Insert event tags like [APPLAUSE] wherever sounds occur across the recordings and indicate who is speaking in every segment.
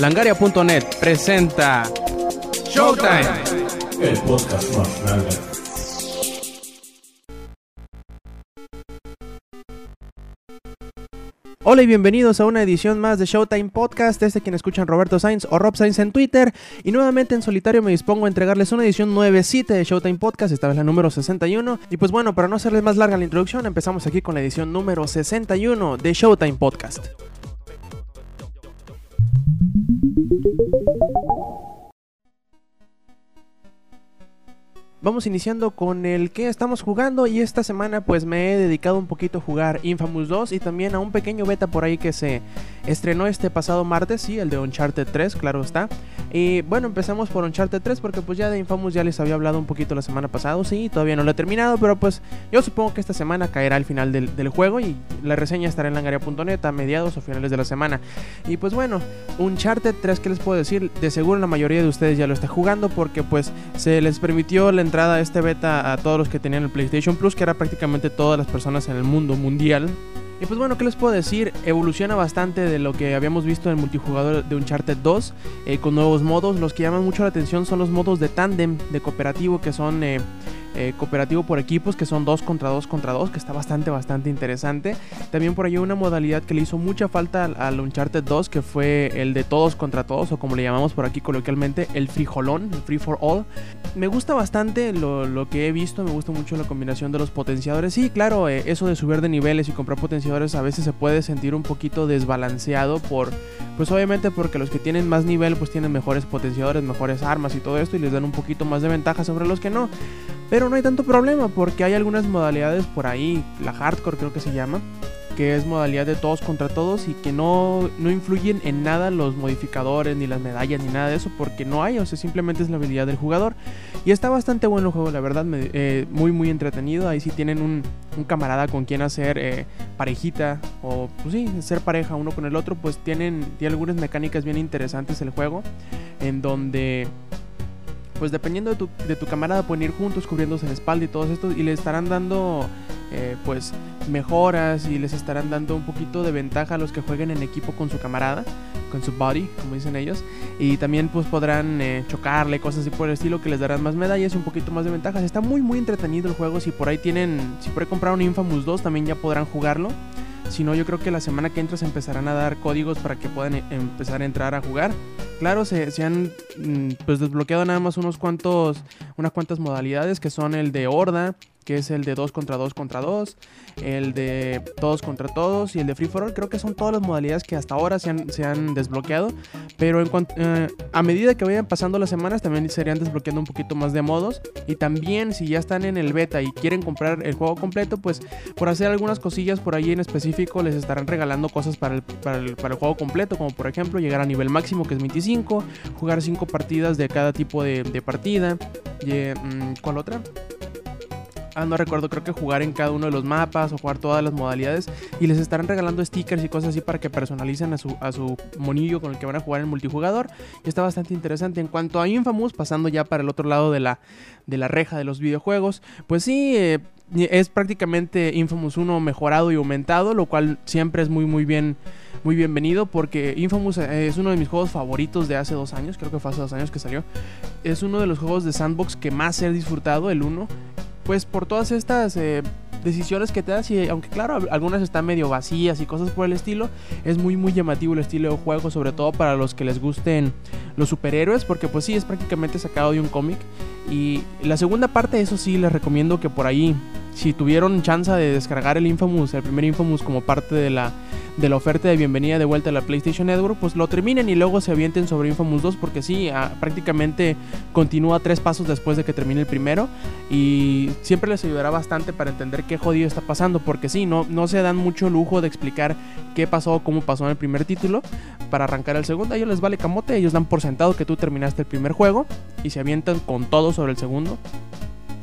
Speaker 1: Langaria.net presenta Showtime,
Speaker 2: el podcast más grande.
Speaker 1: Hola y bienvenidos a una edición más de Showtime Podcast, este quien escuchan Roberto Sainz o Rob Sainz en Twitter. Y nuevamente en solitario me dispongo a entregarles una edición 9.7 de Showtime Podcast, esta vez la número 61. Y pues bueno, para no hacerles más larga la introducción, empezamos aquí con la edición número 61 de Showtime Podcast. Vamos iniciando con el que estamos jugando y esta semana pues me he dedicado un poquito a jugar Infamous 2 y también a un pequeño beta por ahí que se estrenó este pasado martes, sí, el de Uncharted 3, claro está. Y bueno, empezamos por Uncharted 3 porque pues ya de Infamous ya les había hablado un poquito la semana pasada, sí, todavía no lo he terminado, pero pues yo supongo que esta semana caerá al final del, del juego y la reseña estará en langaria.net a mediados o finales de la semana. Y pues bueno, Uncharted 3, ¿qué les puedo decir? De seguro la mayoría de ustedes ya lo está jugando porque pues se les permitió la entrada a este beta a todos los que tenían el PlayStation Plus, que era prácticamente todas las personas en el mundo mundial. Y pues bueno, ¿qué les puedo decir? Evoluciona bastante de lo que habíamos visto en el multijugador de Uncharted 2, eh, con nuevos modos. Los que llaman mucho la atención son los modos de tandem, de cooperativo, que son... Eh, eh, cooperativo por equipos que son 2 contra 2 contra 2 que está bastante bastante interesante. También por ahí una modalidad que le hizo mucha falta al, al, Uncharted 2 que fue el de todos contra todos o como le llamamos por aquí coloquialmente el frijolón el free for all. Me gusta bastante lo, lo, que he visto me gusta mucho la combinación de los potenciadores. Sí claro eh, eso de subir de niveles y comprar potenciadores a veces se puede sentir un poquito desbalanceado por pues obviamente porque los que tienen más nivel pues tienen mejores potenciadores mejores armas y todo esto y les dan un poquito más de ventaja sobre los que no pero no hay tanto problema porque hay algunas modalidades por ahí, la hardcore creo que se llama, que es modalidad de todos contra todos y que no, no influyen en nada los modificadores, ni las medallas, ni nada de eso, porque no hay, o sea, simplemente es la habilidad del jugador. Y está bastante bueno el juego, la verdad, eh, muy, muy entretenido. Ahí sí tienen un, un camarada con quien hacer eh, parejita, o pues sí, ser pareja uno con el otro, pues tienen, tiene algunas mecánicas bien interesantes el juego, en donde pues dependiendo de tu, de tu, camarada pueden ir juntos cubriéndose la espalda y todo esto y le estarán dando eh, pues mejoras y les estarán dando un poquito de ventaja a los que jueguen en equipo con su camarada con su body como dicen ellos. Y también pues podrán eh, chocarle cosas así por el estilo que les darán más medallas y un poquito más de ventajas. Está muy muy entretenido el juego. Si por ahí tienen si por ahí compraron Infamous 2 también ya podrán jugarlo si no, yo creo que la semana que entra se empezarán a dar códigos para que puedan e empezar a entrar a jugar. Claro, se, se, han pues desbloqueado nada más unos cuantos, unas cuantas modalidades que son el de horda, que es el de 2 contra 2 contra 2, el de todos contra todos y el de free for all. Creo que son todas las modalidades que hasta ahora se han, desbloqueado. Pero eh, a medida que vayan pasando las semanas, también se irían desbloqueando un poquito más de modos. Y también, si ya están en el beta y quieren comprar el juego completo, pues por hacer algunas cosillas por ahí en específico, les estarán regalando cosas para el, para el, para el juego completo. Como por ejemplo, llegar a nivel máximo que es 25, jugar 5 partidas de cada tipo de, partida. Y, ¿Cuál otra? Ah, no recuerdo, creo que jugar en cada uno de los mapas o jugar todas las modalidades y les estarán regalando stickers y cosas así para que personalicen a su, a su monillo con el que van a jugar en multijugador y está bastante interesante. En cuanto a Infamous, pasando ya para el otro lado de la, de la reja de los videojuegos, pues sí, eh, es prácticamente Infamous 1 mejorado y aumentado, lo cual siempre es muy muy bien muy bienvenido porque Infamous es uno de mis juegos favoritos de hace dos años, creo que fue hace dos años que salió. Es uno de los juegos de sandbox que más he disfrutado, el 1 pues por todas estas eh, decisiones que te das y aunque claro algunas están medio vacías y cosas por el estilo es muy muy llamativo el estilo de juego sobre todo para los que les gusten los superhéroes porque pues sí es prácticamente sacado de un cómic y la segunda parte eso sí les recomiendo que por ahí si tuvieron chance de descargar el Infamous el primer Infamous como parte de la de la oferta de bienvenida de vuelta a la PlayStation Network, pues lo terminen y luego se avienten sobre Infamous 2 porque sí, a, prácticamente continúa tres pasos después de que termine el primero y siempre les ayudará bastante para entender qué jodido está pasando porque sí, no, no se dan mucho lujo de explicar qué pasó, cómo pasó en el primer título para arrancar el segundo, a ellos les vale camote, ellos dan por sentado que tú terminaste el primer juego y se avientan con todo sobre el segundo.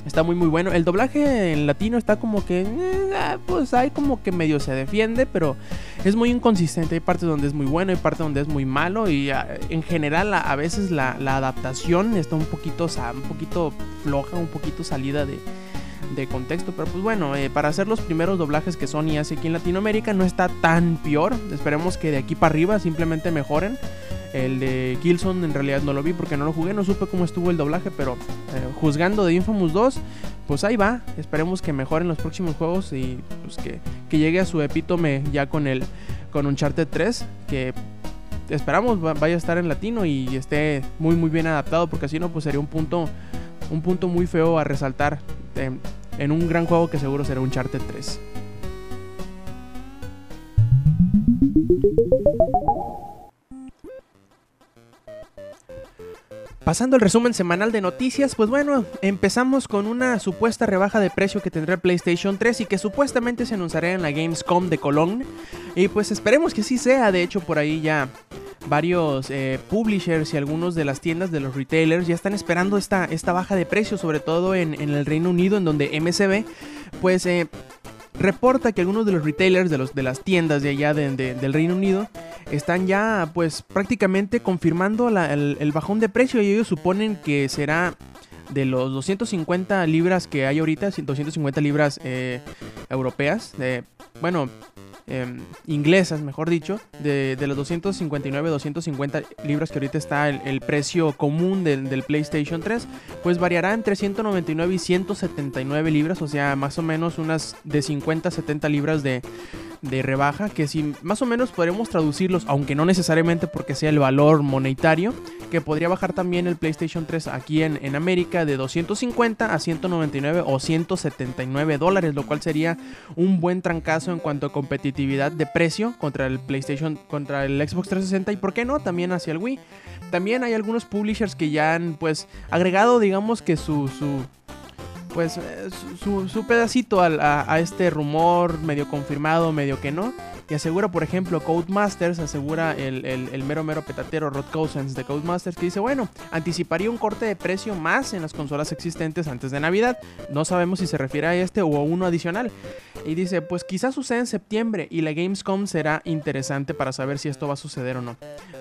Speaker 1: Está muy muy bueno. El doblaje en latino está como que... Eh, pues hay como que medio se defiende, pero es muy inconsistente. Hay partes donde es muy bueno, hay partes donde es muy malo. Y a, en general a, veces la, adaptación está un poquito, un poquito floja, un poquito salida de, de contexto. Pero pues bueno, eh, para hacer los primeros doblajes que Sony hace aquí en Latinoamérica no está tan peor. Esperemos que de aquí para arriba simplemente mejoren. El de Killzone en realidad no lo vi porque no lo jugué, no supe cómo estuvo el doblaje, pero eh, juzgando de Infamous 2, pues ahí va. Esperemos que mejoren los próximos juegos y pues que, que llegue a su epítome ya con el con Uncharted 3, que esperamos vaya a estar en latino y esté muy muy bien adaptado, porque si no pues sería un punto un punto muy feo a resaltar en, un gran juego que seguro será Uncharted 3. Pasando el resumen semanal de noticias, pues bueno, empezamos con una supuesta rebaja de precio que tendrá PlayStation 3 y que supuestamente se anunciará en la Gamescom de Cologne. Y pues esperemos que sí sea, de hecho por ahí ya varios eh, publishers y algunos de las tiendas de los retailers ya están esperando esta, esta baja de precio, sobre todo en, el Reino Unido, en donde MCB pues eh, reporta que algunos de los retailers de, los, de las tiendas de allá del Reino Unido están ya pues prácticamente confirmando el, bajón de precio y ellos suponen que será de los 250 libras que hay ahorita, 250 libras eh, europeas, bueno, Em, inglesas, mejor dicho, de, los 259, 250 libras que ahorita está el, precio común del, PlayStation 3, pues variará entre 199 y 179 libras, o sea, más o menos unas de 50 70 libras de, de rebaja, que si más o menos podremos traducirlos, aunque no necesariamente porque sea el valor monetario, que podría bajar también el PlayStation 3 aquí en, en América de 250 a 199 o 179 dólares, lo cual sería un buen trancazo en cuanto a competitividad de precio contra el PlayStation, contra el Xbox 360 y por qué no, también hacia el Wii. También hay algunos publishers que ya han pues agregado digamos que su, su pues eh, su, pedacito a, este rumor medio confirmado, medio que no. Y asegura, por ejemplo, Codemasters, asegura el, mero mero petatero Rod Cousins de Codemasters, que dice, bueno, anticiparía un corte de precio más en las consolas existentes antes de Navidad. No sabemos si se refiere a este o a uno adicional. Y dice, pues quizás suceda en septiembre y la Gamescom será interesante para saber si esto va a suceder o no.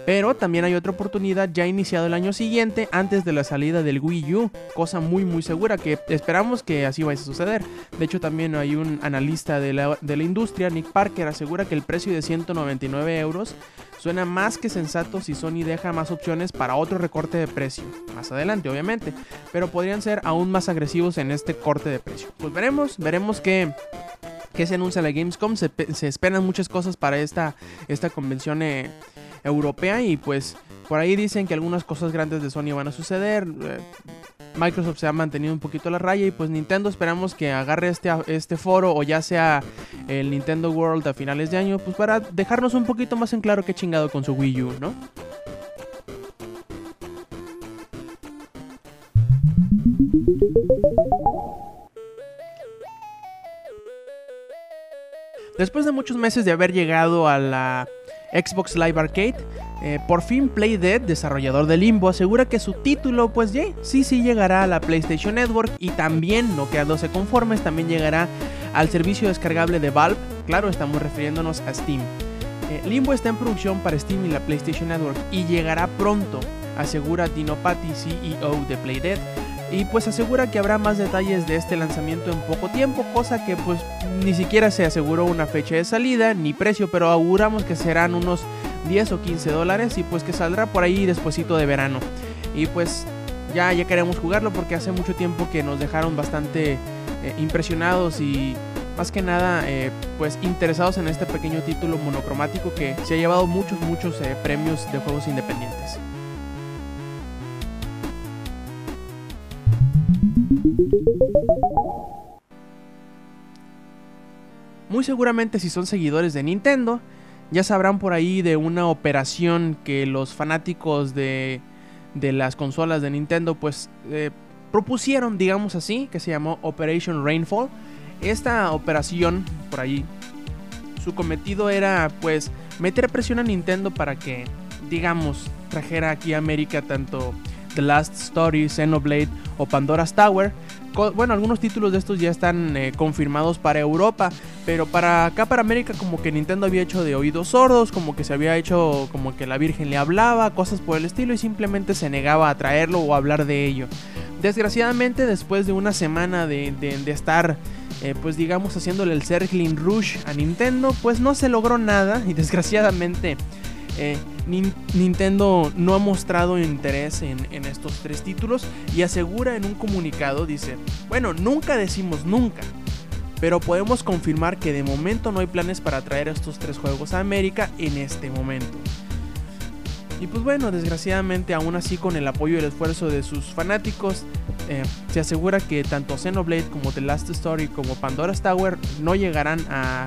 Speaker 1: Pero también hay otra oportunidad ya iniciado el año siguiente, antes de la salida del Wii U, cosa muy muy segura que esperamos que así vaya a suceder. De hecho también hay un analista de la, de la industria, Nick Parker, asegura que el precio de 199 euros suena más que sensato si Sony deja más opciones para otro recorte de precio. Más adelante, obviamente. Pero podrían ser aún más agresivos en este corte de precio. Pues veremos, veremos qué, se anuncia la Gamescom. Se, esperan muchas cosas para esta, esta convención eh, europea y pues por ahí dicen que algunas cosas grandes de Sony van a suceder. Eh, Microsoft se ha mantenido un poquito la raya y pues Nintendo esperamos que agarre este, este foro o ya sea el Nintendo World a finales de año, pues para dejarnos un poquito más en claro qué chingado con su Wii U, ¿no? Después de muchos meses de haber llegado a la Xbox Live Arcade, eh, por fin Playdead, desarrollador de Limbo, asegura que su título, pues sí, sí llegará a la PlayStation Network y también, no quedándose conformes, también llegará al servicio descargable de Valve. Claro, estamos refiriéndonos a Steam. Eh, Limbo está en producción para Steam y la PlayStation Network y llegará pronto, asegura Dino Patti, CEO de Playdead y pues asegura que habrá más detalles de este lanzamiento en poco tiempo, cosa que pues ni siquiera se aseguró una fecha de salida ni precio, pero auguramos que serán unos 10 o 15 dólares y pues que saldrá por ahí despuesito de verano. Y pues ya, ya queremos jugarlo porque hace mucho tiempo que nos dejaron bastante eh, impresionados y más que nada eh, pues interesados en este pequeño título monocromático que se ha llevado muchos, muchos eh, premios de juegos independientes. Muy seguramente si son seguidores de Nintendo, ya sabrán por ahí de una operación que los fanáticos de, de las consolas de Nintendo pues eh, propusieron, digamos así, que se llamó Operation Rainfall. Esta operación, por ahí, su cometido era pues meter presión a Nintendo para que, digamos, trajera aquí a América tanto The Last Story, Xenoblade o Pandora's Tower bueno, algunos títulos de estos ya están eh, confirmados para Europa, pero para acá, para América, como que Nintendo había hecho de oídos sordos, como que se había hecho como que la Virgen le hablaba, cosas por el estilo, y simplemente se negaba a traerlo o a hablar de ello. Desgraciadamente, después de una semana de, estar, eh, pues digamos, haciéndole el Circling Rush a Nintendo, pues no se logró nada, y desgraciadamente. Eh, Nintendo no ha mostrado interés en, estos tres títulos y asegura en un comunicado, dice, bueno, nunca decimos nunca, pero podemos confirmar que de momento no hay planes para traer estos tres juegos a América en este momento. Y pues bueno, desgraciadamente aún así con el apoyo y el esfuerzo de sus fanáticos, eh, se asegura que tanto Xenoblade como The Last Story como Pandora's Tower no llegarán a,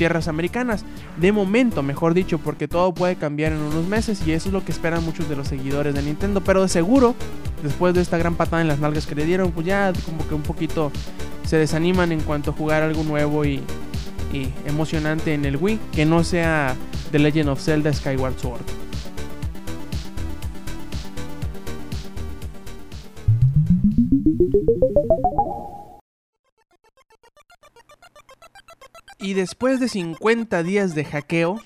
Speaker 1: tierras americanas. De momento, mejor dicho, porque todo puede cambiar en unos meses y eso es lo que esperan muchos de los seguidores de Nintendo. Pero de seguro, después de esta gran patada en las nalgas que le dieron, pues ya como que un poquito se desaniman en cuanto a jugar algo nuevo y, y emocionante en el Wii, que no sea The Legend of Zelda Skyward Sword. Y después de 50 días de hackeo,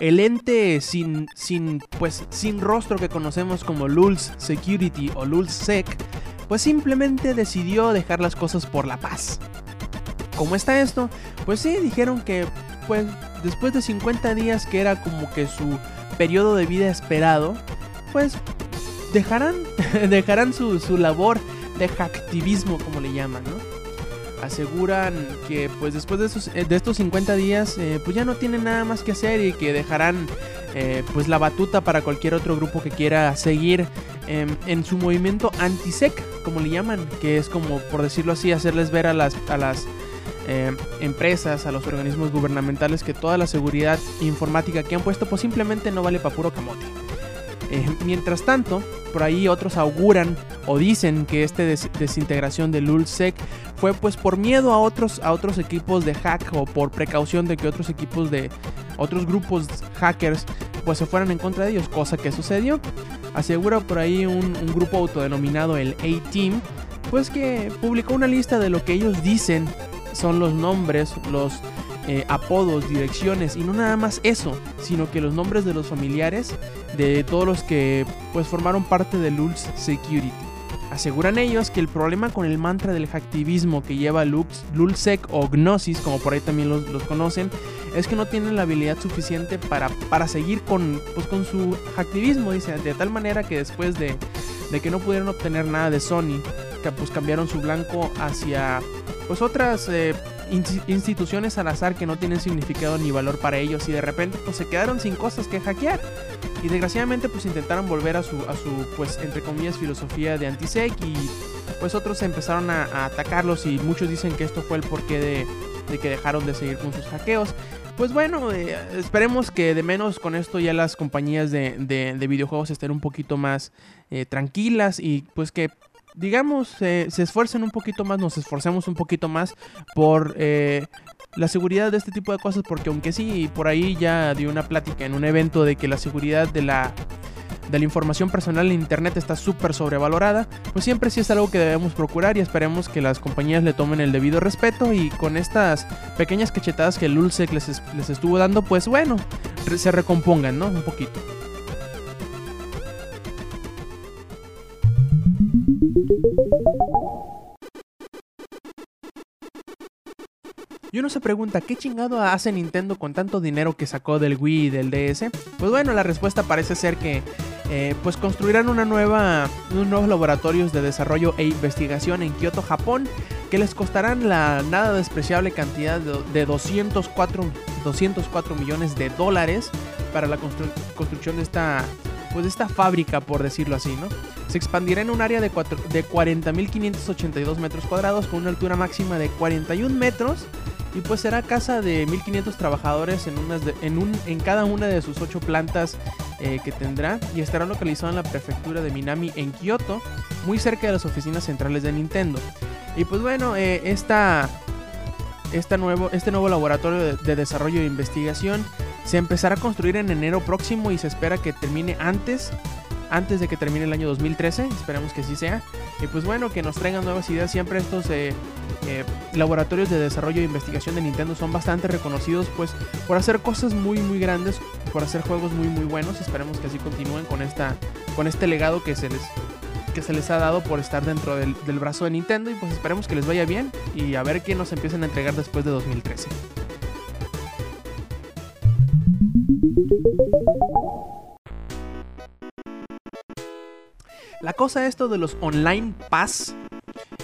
Speaker 1: el ente sin, sin, pues, sin rostro que conocemos como Lulz Security o Lulz Sec, pues simplemente decidió dejar las cosas por la paz. ¿Cómo está esto? Pues sí, dijeron que pues después de 50 días que era como que su periodo de vida esperado, pues dejarán, [LAUGHS] dejarán su, su labor de hacktivismo como le llaman, ¿no? Aseguran que pues después de, eh, de estos 50 días eh, pues ya no tienen nada más que hacer y que dejarán eh, pues la batuta para cualquier otro grupo que quiera seguir em, en su movimiento anti-sec como le llaman que es como por decirlo así hacerles ver a las, a las empresas, a los organismos gubernamentales que toda la seguridad informática que han puesto pues simplemente no vale para puro camote. Mientras tanto, por ahí otros auguran o dicen que esta desintegración de LulzSec fue pues por miedo a otros, a otros equipos de hack o por precaución de que otros equipos de otros grupos hackers pues se fueran en contra de ellos, cosa que sucedió. Asegura por ahí un, grupo autodenominado el A-Team, pues que publicó una lista de lo que ellos dicen son los nombres, los eh, apodos, direcciones y no nada más eso, sino que los nombres de los familiares de todos los que pues formaron parte de Lulz Security. Aseguran ellos que el problema con el mantra del hacktivismo que lleva Lulzsec o Gnosis, como por ahí también los, conocen, es que no tienen la habilidad suficiente para, para seguir con, pues, con su hacktivismo, dice, de tal manera que después de, de que no pudieron obtener nada de Sony, pues cambiaron su blanco hacia pues otras eh, instituciones al azar que no tienen significado ni valor para ellos y de repente pues se quedaron sin cosas que hackear. Y desgraciadamente pues intentaron volver a su, a su pues entre comillas filosofía de antisec y pues otros empezaron a, atacarlos y muchos dicen que esto fue el porqué de, de que dejaron de seguir con sus hackeos. Pues bueno, eh, esperemos que de menos con esto ya las compañías de, de, videojuegos estén un poquito más eh, tranquilas y pues que digamos, se esfuercen un poquito más, nos esforcemos un poquito más por eh, la seguridad de este tipo de cosas, porque aunque sí, por ahí ya dio una plática en un evento de que la seguridad de la de la información personal en internet está súper sobrevalorada, pues siempre sí es algo que debemos procurar y esperemos que las compañías le tomen el debido respeto y con estas pequeñas cachetadas que el Lulsec les, les estuvo dando, pues bueno, se recompongan, ¿no? Un poquito. Y uno se pregunta, ¿qué chingado hace Nintendo con tanto dinero que sacó del Wii y del DS? Pues bueno, la respuesta parece ser que eh, pues construirán una nueva, unos nuevos laboratorios de desarrollo e investigación en Kioto, Japón, que les costarán la nada despreciable cantidad de, 204, 204 millones de dólares para la construcción de esta pues esta fábrica, por decirlo así, ¿no? Se expandirá en un área de, de 40.582 metros cuadrados con una altura máxima de 41 metros y pues será casa de 1.500 trabajadores en, unas en, un, en cada una de sus ocho plantas eh, que tendrá y estará localizado en la prefectura de Minami en Kioto, muy cerca de las oficinas centrales de Nintendo. Y pues bueno, eh, esta, nuevo, este nuevo laboratorio de desarrollo e investigación se empezará a construir en enero próximo y se espera que termine antes, antes de que termine el año 2013. Esperemos que así sea. Y pues bueno, que nos traigan nuevas ideas. Siempre estos eh, eh, laboratorios de desarrollo e investigación de Nintendo son bastante reconocidos pues por hacer cosas muy muy grandes, por hacer juegos muy muy buenos. Esperemos que así continúen con, esta, con este legado que se les que se les ha dado por estar dentro del brazo de Nintendo y pues esperemos que les vaya bien y a ver qué nos empiecen a entregar después de 2013. La cosa esto de los online pass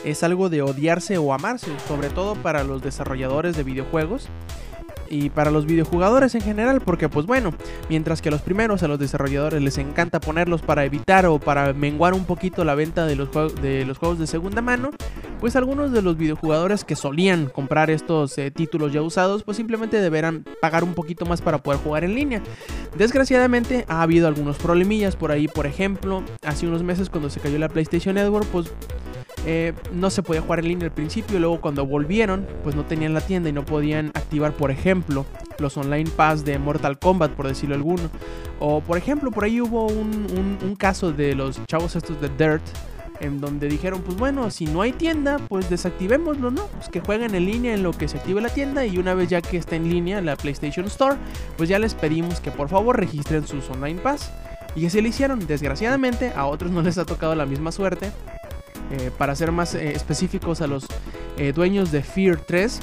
Speaker 1: es algo de odiarse o amarse, sobre todo para los desarrolladores de videojuegos y para los videojugadores en general, porque pues bueno, mientras que a los primeros a los desarrolladores les encanta ponerlos para evitar o para menguar un poquito la venta de los, de los juegos de segunda mano, pues algunos de los videojugadores que solían comprar estos eh, títulos ya usados, pues simplemente deberán pagar un poquito más para poder jugar en línea. Desgraciadamente ha habido algunos problemillas por ahí, por ejemplo, hace unos meses cuando se cayó la PlayStation Network, pues eh, no se podía jugar en línea al principio, luego cuando volvieron, pues no tenían la tienda y no podían activar, por ejemplo, los online pass de Mortal Kombat, por decirlo alguno. O por ejemplo, por ahí hubo un, caso de los chavos estos de Dirt, en donde dijeron, pues bueno, si no hay tienda, pues desactivémoslo, ¿no? Pues que jueguen en línea en lo que se active la tienda y una vez ya que está en línea la PlayStation Store, pues ya les pedimos que por favor registren sus online pass. Y así lo hicieron. Desgraciadamente a otros no les ha tocado la misma suerte. Eh, para ser más eh, específicos a los eh, dueños de Fear 3,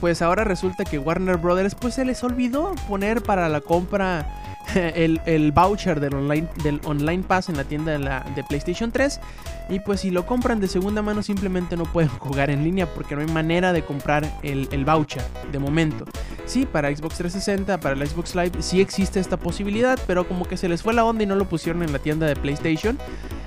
Speaker 1: pues ahora resulta que Warner Brothers pues se les olvidó poner para la compra [LAUGHS] el, voucher del online, del online Pass en la tienda de, la, PlayStation 3. Y pues si lo compran de segunda mano simplemente no pueden [LAUGHS] jugar en línea porque no hay manera de comprar el, voucher de momento. Sí, para Xbox 360, para el Xbox Live sí existe esta posibilidad, pero como que se les fue la onda y no lo pusieron en la tienda de PlayStation.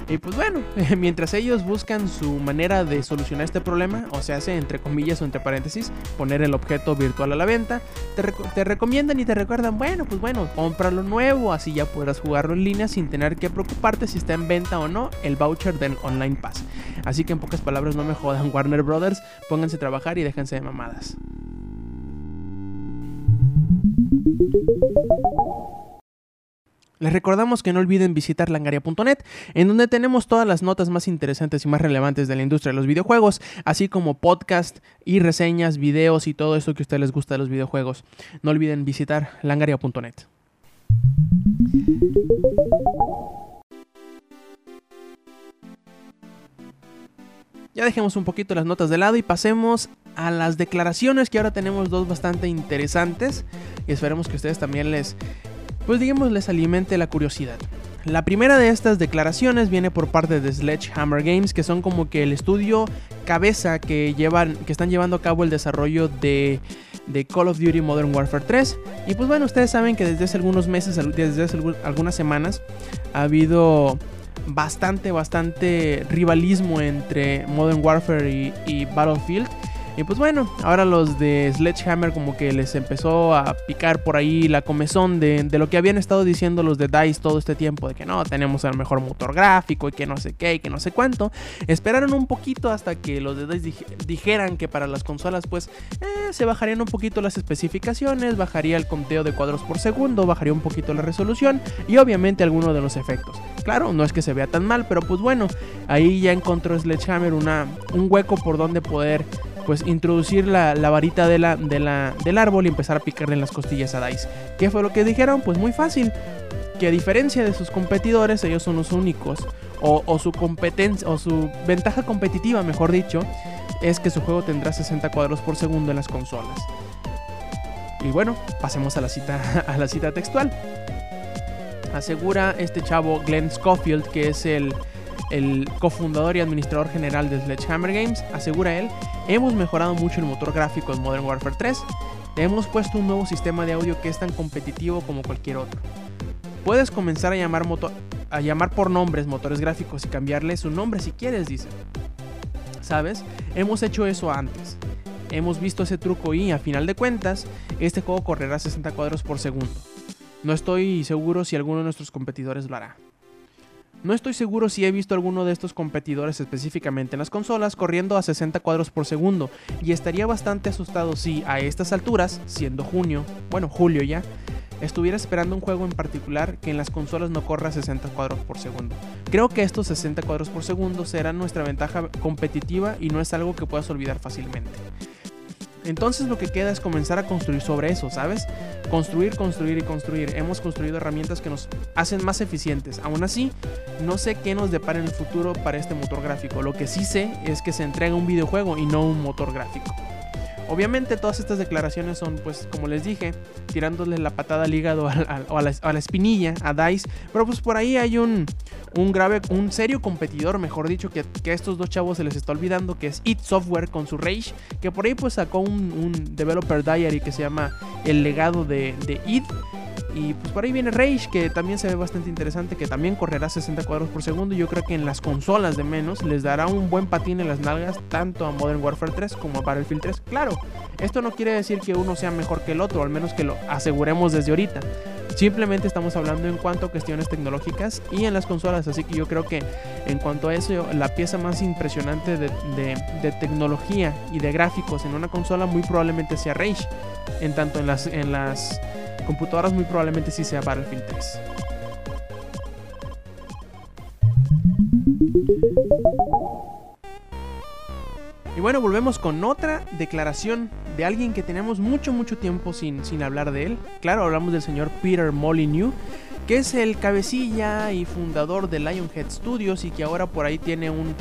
Speaker 1: Y pues bueno, [LAUGHS] mientras ellos buscan su manera de solucionar este problema, o sea, hace entre comillas o entre paréntesis, poner el objeto virtual a la venta, te, recomiendan y te recuerdan, bueno, pues bueno, cómpralo nuevo, así ya podrás jugarlo en línea sin tener que preocuparte si está en venta o no el voucher del Online Pass. Así que en pocas palabras, no me jodan [LAUGHS] Warner Brothers, pónganse a trabajar y déjense de mamadas. Les recordamos que no olviden visitar langaria.net, en donde tenemos todas las notas más interesantes y más relevantes de la industria de los videojuegos, así como podcast y reseñas, videos y todo eso que a ustedes les gusta de los videojuegos. No olviden visitar langaria.net. Ya dejemos un poquito las notas de lado y pasemos a las declaraciones que ahora tenemos dos bastante interesantes y esperemos que ustedes también les pues digamos les alimente la curiosidad. La primera de estas declaraciones viene por parte de Sledgehammer Games, que son como que el estudio cabeza que, llevan, que están llevando a cabo el desarrollo de, de Call of Duty Modern Warfare 3. Y pues bueno, ustedes saben que desde hace algunos meses, desde hace algunas semanas, ha habido bastante, bastante rivalismo entre Modern Warfare y, y Battlefield. Y pues bueno, ahora los de Sledgehammer como que les empezó a picar por ahí la comezón de, lo que habían estado diciendo los de DICE todo este tiempo, de que no, tenemos el mejor motor gráfico y que no sé qué y que no sé cuánto. Esperaron un poquito hasta que los de DICE dijeran que para las consolas pues eh, se bajarían un poquito las especificaciones, bajaría el conteo de cuadros por segundo, bajaría un poquito la resolución y obviamente algunos de los efectos. Claro, no es que se vea tan mal, pero pues bueno, ahí ya encontró Sledgehammer una, un hueco por donde poder pues introducir la, varita de la, del árbol y empezar a picarle en las costillas a Dice. ¿Qué fue lo que dijeron? Pues muy fácil. Que a diferencia de sus competidores, ellos son los únicos. O, su competencia, o su ventaja competitiva, mejor dicho, es que su juego tendrá 60 cuadros por segundo en las consolas. Y bueno, pasemos a la cita, [LAUGHS] a la cita textual. Asegura este chavo Glenn Schofield, que es el, el cofundador y administrador general de Sledgehammer Games, asegura él, hemos mejorado mucho el motor gráfico en Modern Warfare 3, hemos puesto un nuevo sistema de audio que es tan competitivo como cualquier otro. Puedes comenzar a llamar, a llamar por nombres motores gráficos y cambiarle su nombre si quieres, dice. ¿Sabes? Hemos hecho eso antes. Hemos visto ese truco y, a final de cuentas, este juego correrá 60 cuadros por segundo. No estoy seguro si alguno de nuestros competidores lo hará. No estoy seguro si he visto alguno de estos competidores específicamente en las consolas corriendo a 60 cuadros por segundo y estaría bastante asustado si a estas alturas, siendo junio, bueno julio ya, estuviera esperando un juego en particular que en las consolas no corra a 60 cuadros por segundo. Creo que estos 60 cuadros por segundo serán nuestra ventaja competitiva y no es algo que puedas olvidar fácilmente. Entonces lo que queda es comenzar a construir sobre eso, ¿sabes? Construir, construir y construir. Hemos construido herramientas que nos hacen más eficientes. Aún así, no sé qué nos depara en el futuro para este motor gráfico. Lo que sí sé es que se entrega un videojuego y no un motor gráfico. Obviamente todas estas declaraciones son, pues, como les dije, tirándole la patada al hígado o a, la, espinilla a DICE. Pero pues por ahí hay un, un grave, un serio competidor, mejor dicho, que, que, a estos dos chavos se les está olvidando, que es It Software con su Rage, que por ahí pues sacó un, un Developer Diary que se llama El legado de, de It. Y pues por ahí viene Rage, que también se ve bastante interesante, que también correrá 60 cuadros por segundo. Yo creo que en las consolas de menos les dará un buen patín en las nalgas, tanto a Modern Warfare 3 como a Battlefield 3. Claro, esto no quiere decir que uno sea mejor que el otro, al menos que lo aseguremos desde ahorita. Simplemente estamos hablando en cuanto a cuestiones tecnológicas y en las consolas. Así que yo creo que en cuanto a eso, la pieza más impresionante de, de tecnología y de gráficos en una consola muy probablemente sea Rage. En tanto en las, en las computadoras muy probablemente sí sea Battlefield 3. Y bueno, volvemos con otra declaración de alguien que tenemos mucho, mucho tiempo sin, sin hablar de él. Claro, hablamos del señor Peter Molyneux, que es el cabecilla y fundador de Lionhead Studios y que ahora por ahí tiene un,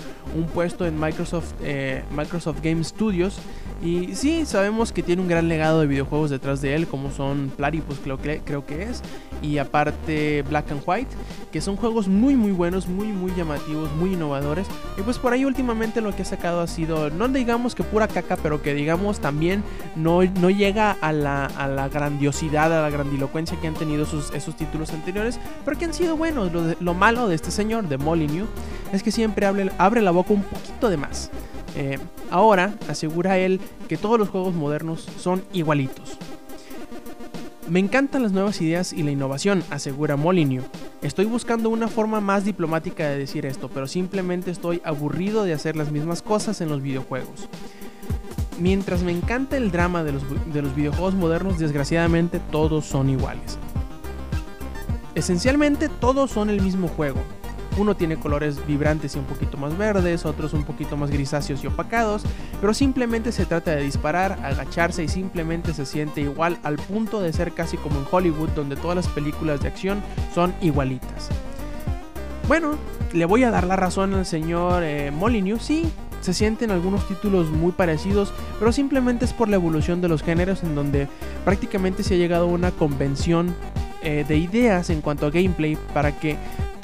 Speaker 1: puesto en Microsoft, eh, Microsoft Game Studios y sí, sabemos que tiene un gran legado de videojuegos detrás de él, como son Platypus, creo que, creo que es, y aparte Black and White, que son juegos muy muy buenos, muy muy llamativos, muy innovadores. Y pues por ahí últimamente lo que ha sacado ha sido, no digamos que pura caca, pero que digamos también no, no llega a la, a la grandiosidad, a la grandilocuencia que han tenido esos títulos anteriores, pero que han sido buenos. Lo, lo malo de este señor, de Molyneux, es que siempre abre, abre la boca un poquito de más. Eh, ahora asegura él que todos los juegos modernos son igualitos. Me encantan las nuevas ideas y la innovación, asegura Molyneux. Estoy buscando una forma más diplomática de decir esto, pero simplemente estoy aburrido de hacer las mismas cosas en los videojuegos. Mientras me encanta el drama de los, de los videojuegos modernos, desgraciadamente todos son iguales. Esencialmente todos son el mismo juego, uno tiene colores vibrantes y un poquito más verdes, otros un poquito más grisáceos y opacados, pero simplemente se trata de disparar, agacharse y simplemente se siente igual al punto de ser casi como en Hollywood donde todas las películas de acción son igualitas. Bueno, le voy a dar la razón al señor eh, Molyneux, sí, se sienten algunos títulos muy parecidos, pero simplemente es por la evolución de los géneros en donde prácticamente se ha llegado a una convención eh, de ideas en cuanto a gameplay para que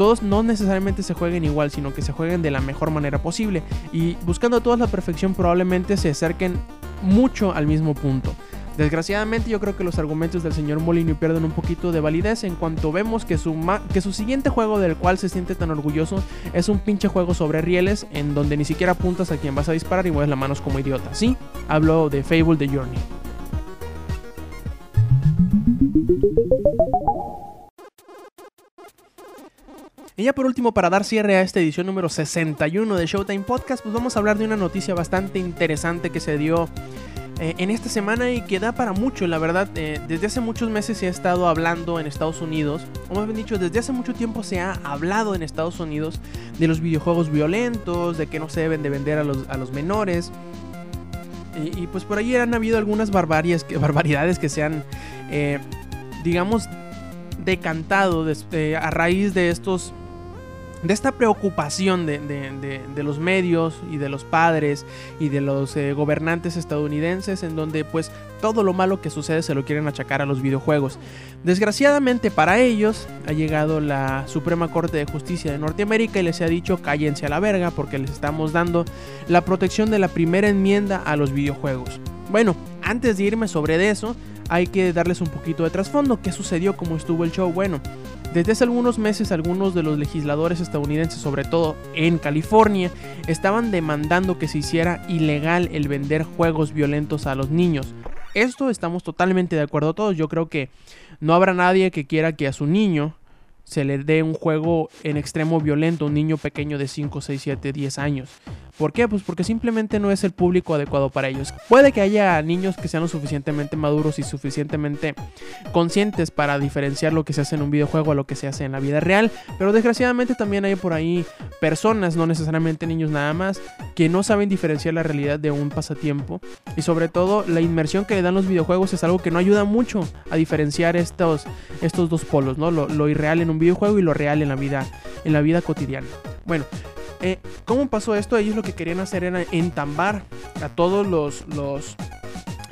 Speaker 1: todos no necesariamente se jueguen igual, sino que se jueguen de la mejor manera posible. Y buscando toda la perfección probablemente se acerquen mucho al mismo punto. Desgraciadamente yo creo que los argumentos del señor Molino pierden un poquito de validez en cuanto vemos que su, que su siguiente juego del cual se siente tan orgulloso es un pinche juego sobre rieles en donde ni siquiera apuntas a quien vas a disparar y mueves las manos como idiota. Sí, hablo de Fable The Journey. Y ya por último, para dar cierre a esta edición número 61 de Showtime Podcast, pues vamos a hablar de una noticia bastante interesante que se dio eh, en esta semana y que da para mucho, la verdad. Eh, desde hace muchos meses se ha estado hablando en Estados Unidos, o más bien dicho, desde hace mucho tiempo se ha hablado en Estados Unidos de los videojuegos violentos, de que no se deben de vender a los, a los menores. Y, pues por ahí han habido algunas barbaridades que, barbaridades que se han, eh, digamos, decantado a raíz de estos de esta preocupación de, los medios y de los padres y de los eh, gobernantes estadounidenses en donde pues todo lo malo que sucede se lo quieren achacar a los videojuegos. Desgraciadamente para ellos ha llegado la Suprema Corte de Justicia de Norteamérica y les ha dicho cállense a la verga porque les estamos dando la protección de la primera enmienda a los videojuegos. Bueno, antes de irme sobre eso, hay que darles un poquito de trasfondo. ¿Qué sucedió? ¿Cómo estuvo el show? Bueno, desde hace algunos meses algunos de los legisladores estadounidenses, sobre todo en California, estaban demandando que se hiciera ilegal el vender juegos violentos a los niños. Esto estamos totalmente de acuerdo todos. Yo creo que no habrá nadie que quiera que a su niño se le dé un juego en extremo violento un niño pequeño de 5, 6, 7, 10 años. ¿Por qué? Pues porque simplemente no es el público adecuado para ellos. Puede que haya niños que sean lo suficientemente maduros y suficientemente conscientes para diferenciar lo que se hace en un videojuego a lo que se hace en la vida real, pero desgraciadamente también hay por ahí personas, no necesariamente niños nada más, que no saben diferenciar la realidad de un pasatiempo y sobre todo la inmersión que le dan los videojuegos es algo que no ayuda mucho a diferenciar estos, estos dos polos, ¿no? Lo, lo irreal en un videojuego y lo real en la vida, en la vida cotidiana. Bueno, eh, ¿Cómo pasó esto? Ellos lo que querían hacer era entambar a todos los,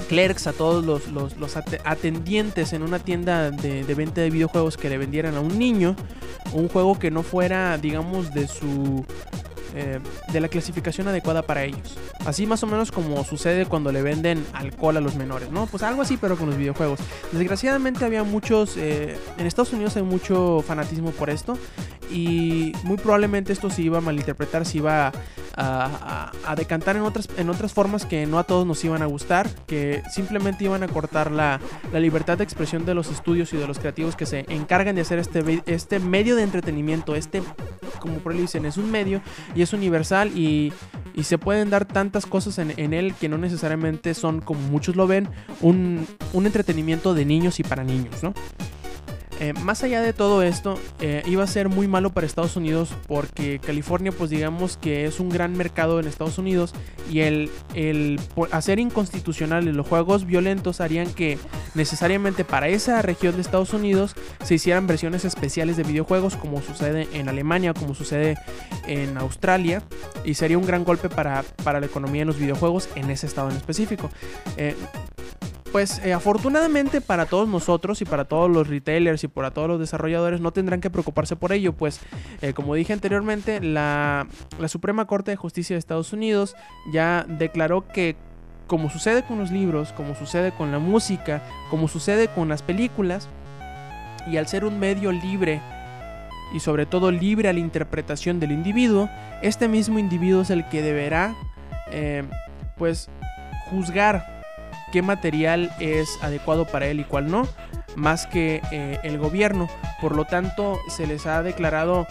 Speaker 1: clerks, a todos los, los, los ate- atendientes en una tienda de venta de videojuegos que le vendieran a un niño un juego que no fuera, digamos, de su eh, de la clasificación adecuada para ellos. Así más o menos como sucede cuando le venden alcohol a los menores, ¿no? Pues algo así, pero con los videojuegos. Desgraciadamente había muchos, eh, en Estados Unidos hay mucho fanatismo por esto y muy probablemente esto se iba a malinterpretar, se iba a, decantar en otras, en otras formas que no a todos nos iban a gustar, que simplemente iban a cortar la, la libertad de expresión de los estudios y de los creativos que se encargan de hacer este, este medio de entretenimiento, este, como por ahí dicen, es un medio y es universal y, y se pueden dar tantas cosas en, en él que no necesariamente son, como muchos lo ven, un, un entretenimiento de niños y para niños, ¿no? Eh, más allá de todo esto, eh, iba a ser muy malo para Estados Unidos porque California, pues digamos que es un gran mercado en Estados Unidos y el, hacer inconstitucionales los juegos violentos harían que necesariamente para esa región de Estados Unidos se hicieran versiones especiales de videojuegos como sucede en Alemania, como sucede en Australia y sería un gran golpe para, para la economía de los videojuegos en ese estado en específico. Eh, pues eh, afortunadamente para todos nosotros y para todos los retailers y para todos los desarrolladores no tendrán que preocuparse por ello, pues eh, como dije anteriormente, la, la Suprema Corte de Justicia de Estados Unidos ya declaró que como sucede con los libros, como sucede con la música, como sucede con las películas, y al ser un medio libre y sobre todo libre a la interpretación del individuo, este mismo individuo es el que deberá eh, pues juzgar qué material es adecuado para él y cuál no, más que eh, el gobierno. Por lo tanto, se les ha declarado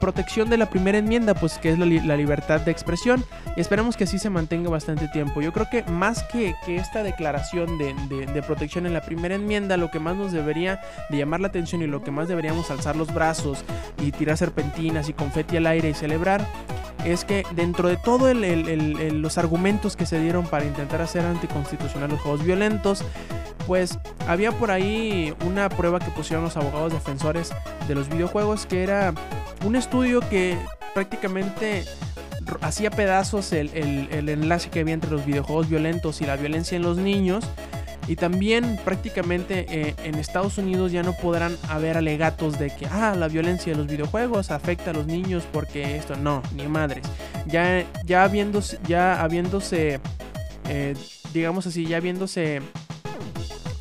Speaker 1: protección de la primera enmienda, pues que es la, li- la libertad de expresión, y esperemos que así se mantenga bastante tiempo. Yo creo que más que, que esta declaración de, de- de protección en la primera enmienda, lo que más nos debería de llamar la atención y lo que más deberíamos alzar los brazos y tirar serpentinas y confeti al aire y celebrar, es que dentro de todo el- el- el- el- los argumentos que se dieron para intentar hacer anticonstitucional los juegos violentos, pues había por ahí una prueba que pusieron los abogados defensores de los videojuegos que era un estudio que prácticamente hacía pedazos el enlace que había entre los videojuegos violentos y la violencia en los niños. Y también prácticamente eh, en Estados Unidos ya no podrán haber alegatos de que ah, la violencia de los videojuegos afecta a los niños porque esto no, ni madres. Ya, ya habiéndose, ya habiéndose eh, digamos así, ya habiéndose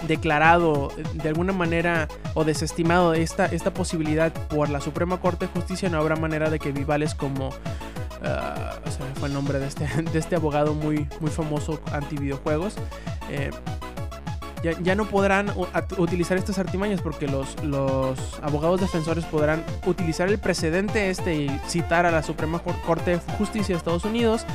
Speaker 1: declarado de alguna manera o desestimado esta, esta posibilidad por la Suprema Corte de Justicia, no habrá manera de que Vivales como... ah, se fue el nombre de este, [LAUGHS] de este abogado muy, muy famoso anti videojuegos. eh, ya, ya no podrán utilizar estas artimañas porque los, los abogados defensores podrán utilizar el precedente este y citar a la Suprema Cor- Corte de Justicia de Estados Unidos,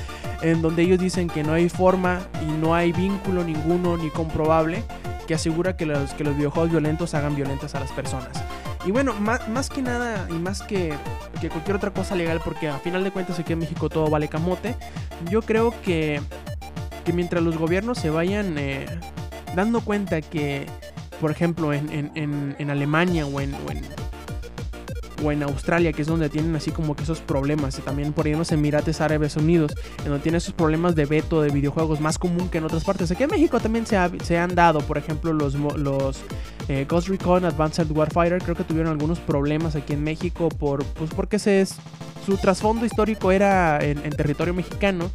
Speaker 1: en donde ellos dicen que no hay forma y no hay vínculo ninguno ni comprobable que asegura que los, que los videojuegos violentos hagan violentas a las personas. Y bueno, más, más que nada y más que, que cualquier otra cosa legal, porque a final de cuentas aquí en México todo vale camote, yo creo que, que mientras los gobiernos se vayan eh, dando cuenta que, por ejemplo, en, en- en- Alemania o en, o en o en Australia, que es donde tienen así como que esos problemas, y también por ahí en los Emirates Árabes Unidos, en donde tienen esos problemas de veto de videojuegos más común que en otras partes. Aquí en México también se, se han dado, por ejemplo, los, los eh, Ghost Recon Advanced Warfighter, creo que tuvieron algunos problemas aquí en México por, pues porque su trasfondo histórico era en territorio mexicano.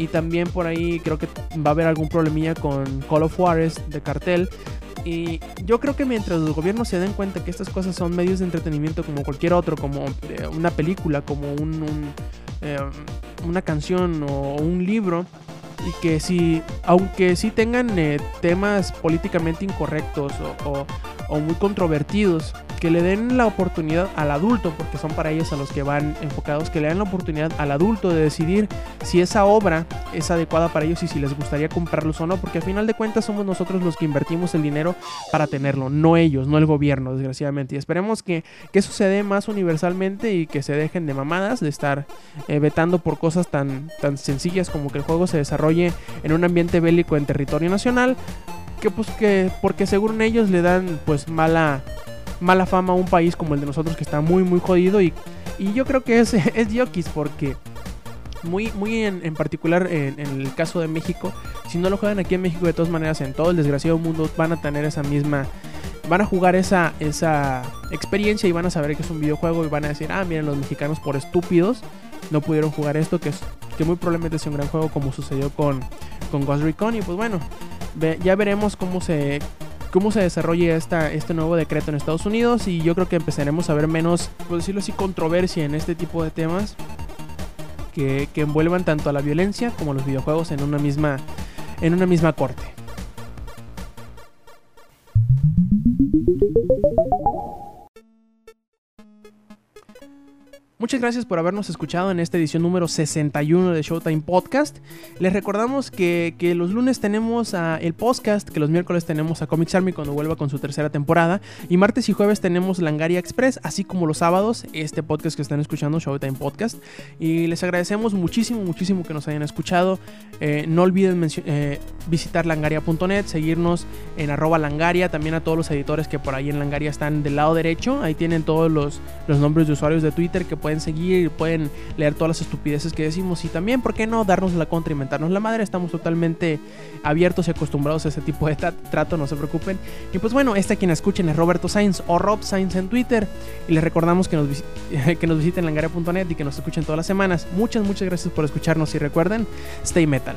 Speaker 1: Y también por ahí creo que va a haber algún problemilla con Call of Juarez de cartel. Y yo creo que mientras los gobiernos se den cuenta que estas cosas son medios de entretenimiento como cualquier otro, como eh, una película, como un, eh, una canción o un libro, y que si, aunque sí tengan eh, temas políticamente incorrectos o, o- muy controvertidos, que le den la oportunidad al adulto, porque son para ellos a los que van enfocados, que le den la oportunidad al adulto de decidir si esa obra es adecuada para ellos y si les gustaría comprarlos o no, porque al final de cuentas somos nosotros los que invertimos el dinero para tenerlo, no ellos, no el gobierno, desgraciadamente. Y esperemos que, que eso se dé más universalmente y que se dejen de mamadas, de estar eh, vetando por cosas tan, tan sencillas como que el juego se desarrolle en un ambiente bélico en territorio nacional, que pues que, porque según ellos le dan pues mala mala fama a un país como el de nosotros que está muy muy jodido y, y yo creo que es, [LAUGHS] es Yokis porque muy, muy en, particular en, el caso de México. Si no lo juegan aquí en México, de todas maneras, en todo el desgraciado mundo van a tener esa misma. Van a jugar esa, esa experiencia y van a saber que es un videojuego y van a decir, ah, miren, los mexicanos por estúpidos no pudieron jugar esto, que, es, que muy probablemente sea un gran juego como sucedió con, con Ghost Recon. Y pues bueno, ya veremos cómo se, cómo se desarrolla esta, este nuevo decreto en Estados Unidos y yo creo que empezaremos a ver menos, por decirlo así, controversia en este tipo de temas que, que envuelvan tanto a la violencia como a los videojuegos en una misma, en una misma corte. Muchas gracias por habernos escuchado en esta edición número 61 de Showtime Podcast. Les recordamos que, los lunes tenemos el podcast, que los miércoles tenemos a Comics Army cuando vuelva con su tercera temporada. Y martes y jueves tenemos Langaria Express, así como los sábados, este podcast que están escuchando, Showtime Podcast. Y les agradecemos muchísimo, muchísimo que nos hayan escuchado. Eh, no olviden eh, visitar langaria.net, seguirnos en arroba langaria, también a todos los editores que por ahí en Langaria están del lado derecho. Ahí tienen todos los, los nombres de usuarios de Twitter que pueden pueden seguir, pueden leer todas las estupideces que decimos y también, ¿por qué no darnos la contra, inventarnos la madre? Estamos totalmente abiertos y acostumbrados a ese tipo de trato, no se preocupen. Y pues bueno, este quien escuchen es Roberto Sainz o Rob Sainz en Twitter y les recordamos que nos, [LAUGHS] que nos visiten langaria.net y que nos escuchen todas las semanas. Muchas, muchas gracias por escucharnos y recuerden, stay metal.